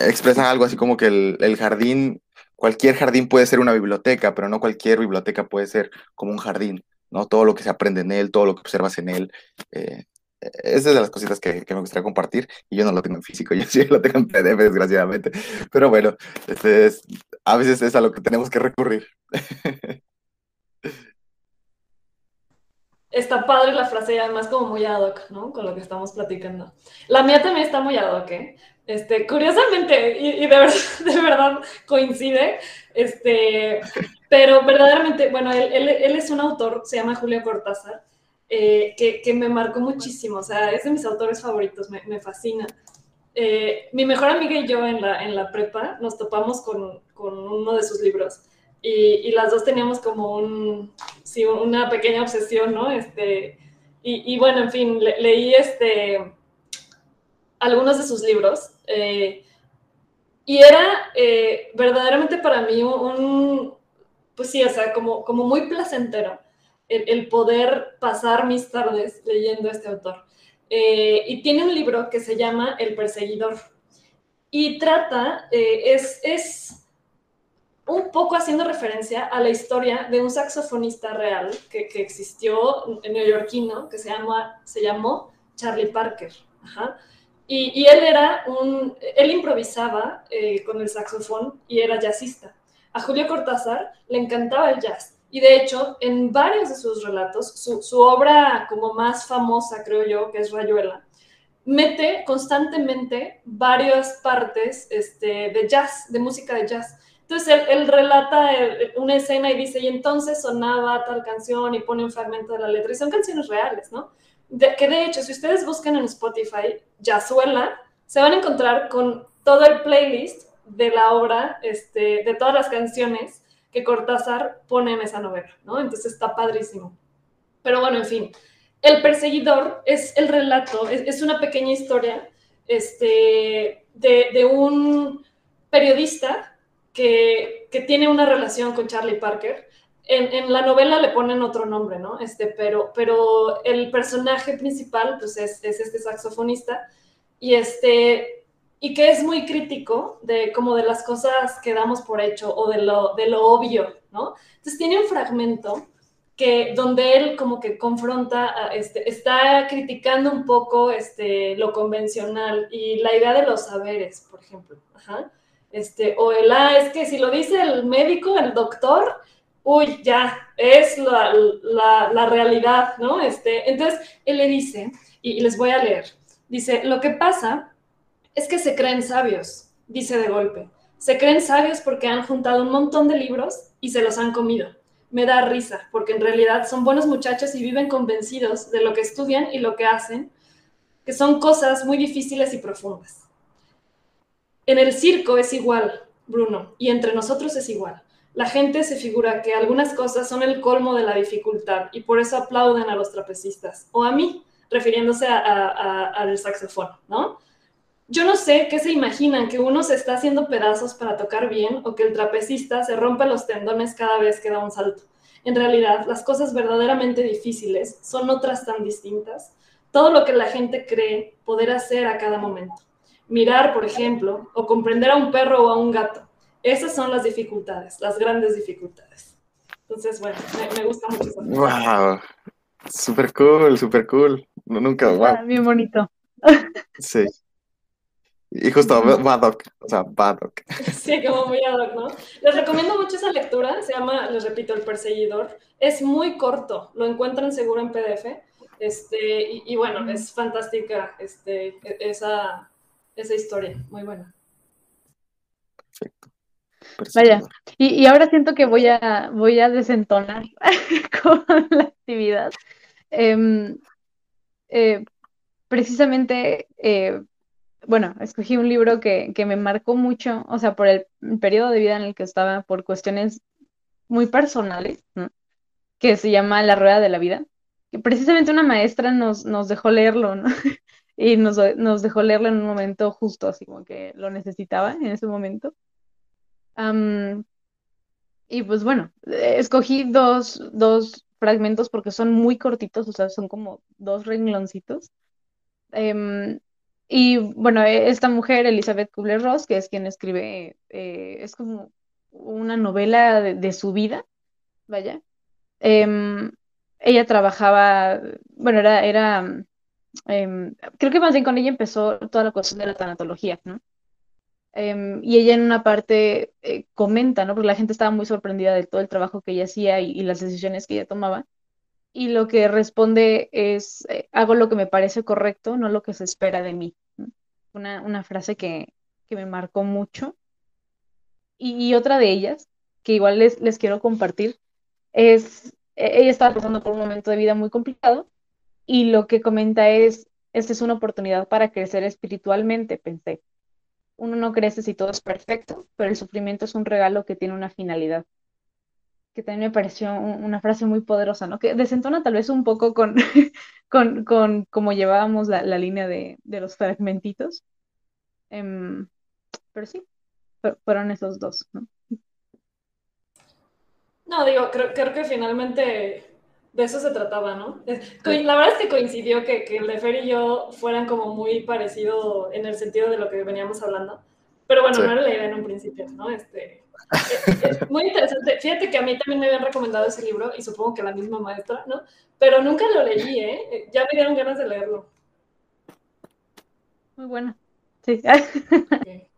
expresa algo así como que el, el jardín cualquier jardín puede ser una biblioteca, pero no cualquier biblioteca puede ser como un jardín, ¿no? Todo lo que se aprende en él, todo lo que observas en él. Eh, es de las cositas que, me gustaría compartir y yo no lo tengo en físico, yo sí lo tengo en PDF, desgraciadamente. Pero bueno, este a veces es a lo que tenemos que recurrir. Está padre la frase y además como muy ad hoc, ¿no? Con lo que estamos platicando. La mía también está muy ad hoc, ¿eh? Este, curiosamente, y, de, verdad, de, verdad, coincide, este, pero verdaderamente, bueno, él, él, es un autor, se llama Julio Cortázar, eh, que, que, me marcó muchísimo, o sea, es de mis autores favoritos, me, me fascina. Eh, mi mejor amiga y yo en la, en la prepa nos topamos con, con uno de sus libros y, y, las dos teníamos como un, sí, una pequeña obsesión, ¿no? Este, y, bueno, en fin, leí este algunos de sus libros. Eh, y era eh, verdaderamente para mí un, pues sí, o sea, como, como muy placentero el, poder pasar mis tardes leyendo a este autor. eh, y tiene un libro que se llama El perseguidor. Y trata, es un poco haciendo referencia a la historia de un saxofonista real que, que existió neoyorquino, que se, llama, se llamó Charlie Parker. Y, y, él era un, él improvisaba eh, con el saxofón y era jazzista. A Julio Cortázar le encantaba el jazz. Y de hecho, en varios de sus relatos, su, su obra como más famosa, creo yo, que es Rayuela, mete constantemente varias partes este, de jazz, de música de jazz. Entonces él, relata una escena y dice, y entonces sonaba tal canción y pone un fragmento de la letra. Y son canciones reales, ¿no? que de hecho, si ustedes buscan en Spotify Yazuela, se van a encontrar con todo el playlist de la obra, este, de todas las canciones que Cortázar pone en esa novela, ¿no? Entonces está padrísimo. Pero bueno, en fin, El perseguidor es el relato, es, una pequeña historia este, de un periodista que, tiene una relación con Charlie Parker. En, la novela le ponen otro nombre, ¿no? Este, pero, pero el personaje principal, pues, es, este saxofonista y este, y que es muy crítico de como de las cosas que damos por hecho o de lo, de lo obvio, ¿no? Entonces tiene un fragmento que donde él como que confronta, este, está criticando un poco este, lo convencional y la idea de los saberes, por ejemplo. Ajá. Este, o el, ah, es que si lo dice el médico, el doctor, uy, ya, es la, la, realidad, ¿no? Este, entonces, él le dice, y, les voy a leer, dice, lo que pasa es que se creen sabios, dice de golpe. Se creen sabios porque han juntado un montón de libros y se los han comido. Me da risa, porque en realidad son buenos muchachos y viven convencidos de lo que estudian y lo que hacen, que son cosas muy difíciles y profundas. En el circo es igual, Bruno, y entre nosotros es igual. La gente se figura que algunas cosas son el colmo de la dificultad y por eso aplauden a los trapecistas, o a mí, refiriéndose al saxofón, ¿no? Yo no sé qué se imaginan, que uno se está haciendo pedazos para tocar bien o que el trapecista se rompe los tendones cada vez que da un salto. En realidad, las cosas verdaderamente difíciles son otras tan distintas. Todo lo que la gente cree poder hacer a cada momento mirar, por ejemplo, o comprender a un perro o a un gato. Esas son las dificultades, las grandes dificultades. Entonces, bueno, me, gusta mucho. Eso. ¡Wow! Súper cool, súper cool. No, nunca, wow. Bien bonito. Sí. Y justo Badok, o sea, Badok. Sí, como muy ad ¿no? Les recomiendo mucho esa lectura, se llama, les repito, El Perseguidor. Es muy corto, lo encuentran seguro en PDF. Este, y, y bueno, es fantástica este, e, esa, esa historia, muy buena. Perfecto. Vaya, y, ahora siento que voy a, voy a desentonar con la actividad. Em, eh, precisamente, eh, bueno, escogí un libro que, me marcó mucho, o sea, por el, periodo de vida en el que estaba, por cuestiones muy personales, que se llama La Rueda de la Vida, que precisamente una maestra nos, nos dejó leerlo, ¿no? y nos, nos, dejó leerlo en un momento justo, así como que lo necesitaba en ese momento. y pues bueno, escogí dos, dos, fragmentos porque son muy cortitos, o sea, son como dos rengloncitos. Em, y bueno, esta mujer, Elizabeth Kubler-Ross, que es quien escribe, eh, es como una novela de, su vida, vaya. Em, ella trabajaba, bueno, era, era Em, creo que más bien con ella empezó toda la cuestión de la tanatología, ¿no? Em, y ella en una parte eh, comenta, ¿no? Porque la gente estaba muy sorprendida de todo el trabajo que ella hacía y, las decisiones que ella tomaba. Y lo que responde es, eh, hago lo que me parece correcto, no lo que se espera de mí. Una, una, frase que, que, me marcó mucho. Y, otra de ellas, que igual les, les quiero compartir, es, e, ella estaba pasando por un momento de vida muy complicado y lo que comenta es, esta es una oportunidad para crecer espiritualmente, pensé. Uno no crece si todo es perfecto, pero el sufrimiento es un regalo que tiene una finalidad. Que también me pareció una frase muy poderosa, ¿no? Que desentona tal vez un poco con, con, con cómo llevábamos la, línea de, los fragmentitos. Em, pero sí, fueron esos dos, ¿no? No, digo, creo, creo que finalmente de eso se trataba, ¿no? La verdad es que coincidió que, que el de Fer y yo fueran como muy parecido en el sentido de lo que veníamos hablando. Pero bueno, no era la idea en un principio, ¿no? Este, muy interesante. Fíjate que a mí también me habían recomendado ese libro y supongo que la misma maestra, ¿no? Pero nunca lo leí, ¿eh? Ya me dieron ganas de leerlo. Muy bueno. Sí.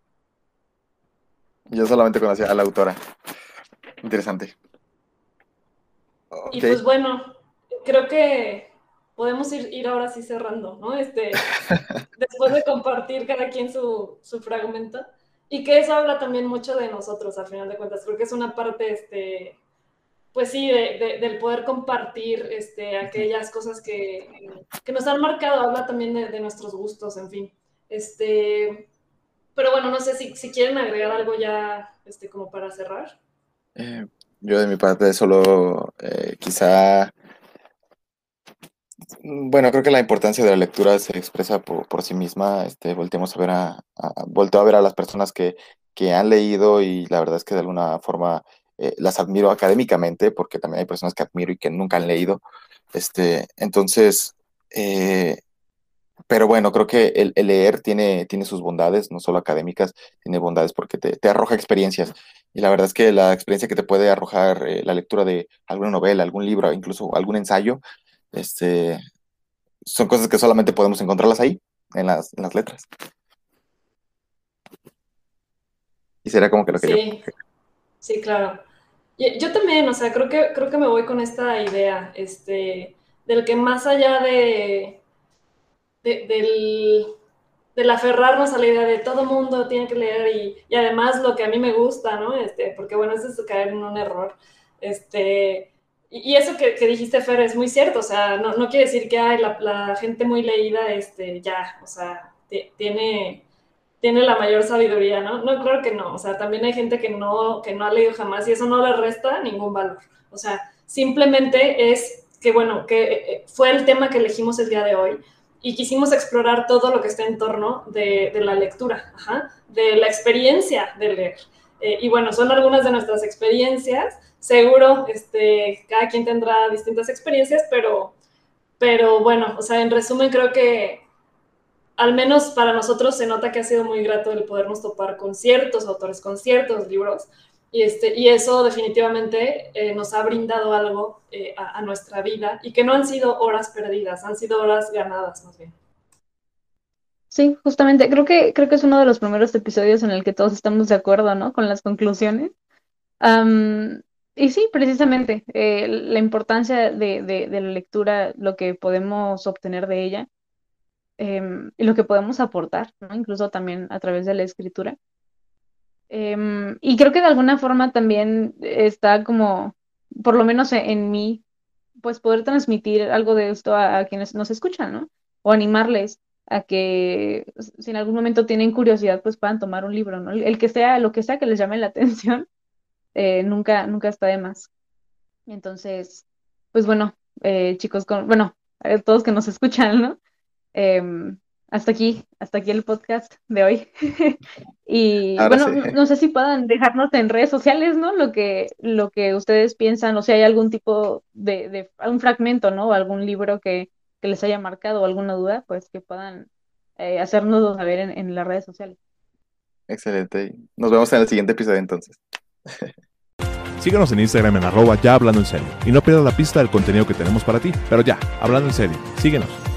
Yo solamente conocía a la autora. Interesante. Y pues bueno, creo que podemos ir, ir ahora sí cerrando, ¿no? Este, después de compartir cada quien su, su fragmento. Y que eso habla también mucho de nosotros, al final de cuentas. Creo que es una parte, este, pues sí, de, del poder compartir este, aquellas cosas que, que, nos han marcado. Habla también de, de, nuestros gustos, en fin. Este, pero bueno, no sé si, si quieren agregar algo ya este, como para cerrar. Eh, yo de mi parte solo eh, quizá bueno, creo que la importancia de la lectura se expresa por, por sí misma. Este, volteamos a ver a, a, a ver a las personas que, que, han leído y la verdad es que de alguna forma eh, las admiro académicamente, porque también hay personas que admiro y que nunca han leído. Este, entonces, eh, pero bueno, creo que el, leer tiene, tiene sus bondades, no solo académicas, tiene bondades porque te, arroja experiencias. Y la verdad es que la experiencia que te puede arrojar eh, la lectura de alguna novela, algún libro, incluso algún ensayo, este, son cosas que solamente podemos encontrarlas ahí, en las, en las letras. Y será como que lo que sí. Sí, claro. Yo también, o sea, creo que, creo que me voy con esta idea, este, del que más allá de, de del, del aferrarnos a la idea de todo mundo tiene que leer y, además lo que a mí me gusta, ¿no? Este, porque bueno, eso es caer en un error. Este, y eso que, que, dijiste, Fer, es muy cierto, o sea, no, no quiere decir que la, la, gente muy leída, este, ya, o sea, tiene, tiene la mayor sabiduría, ¿no? No, claro que no, o sea, también hay gente que no, que no ha leído jamás y eso no le resta ningún valor, o sea, simplemente es que, bueno, que eh, fue el tema que elegimos el día de hoy y quisimos explorar todo lo que está en torno de, la lectura, de la experiencia de leer. Eh, y bueno, son algunas de nuestras experiencias seguro, este, cada quien tendrá distintas experiencias, pero, pero bueno, o sea, en resumen creo que al menos para nosotros se nota que ha sido muy grato el podernos topar con ciertos autores, con ciertos libros, y, este, y eso definitivamente eh, nos ha brindado algo eh, a, nuestra vida y que no han sido horas perdidas, han sido horas ganadas más bien. Sí, justamente, creo que, creo que es uno de los primeros episodios en el que todos estamos de acuerdo, ¿no? Con las conclusiones. Um, y sí, precisamente, eh, la importancia de, de, de, la lectura, lo que podemos obtener de ella eh, y lo que podemos aportar, ¿no? incluso también a través de la escritura. Eh, y creo que de alguna forma también está como, por lo menos en mí, pues poder transmitir algo de esto a, quienes nos escuchan, ¿no? O animarles a que si en algún momento tienen curiosidad, pues puedan tomar un libro, ¿no? El que sea, lo que sea que les llame la atención eh, nunca, nunca está de más. Entonces, pues bueno, eh, chicos, con, bueno, a todos que nos escuchan, ¿no? Hasta aquí, hasta aquí el podcast de hoy. y Ahora bueno, sí. no, no, sé si puedan dejarnos en redes sociales, ¿no? Lo que, lo que ustedes piensan, o si hay algún tipo de, de un fragmento, ¿no? O algún libro que, que, les haya marcado o alguna duda, pues que puedan eh, hacernos saber en, en las redes sociales. Excelente. Nos vemos en el siguiente episodio entonces. Síguenos en Instagram en arroba ya hablando en serio y no pierdas la pista del contenido que tenemos para ti. Pero ya, hablando en serio, síguenos.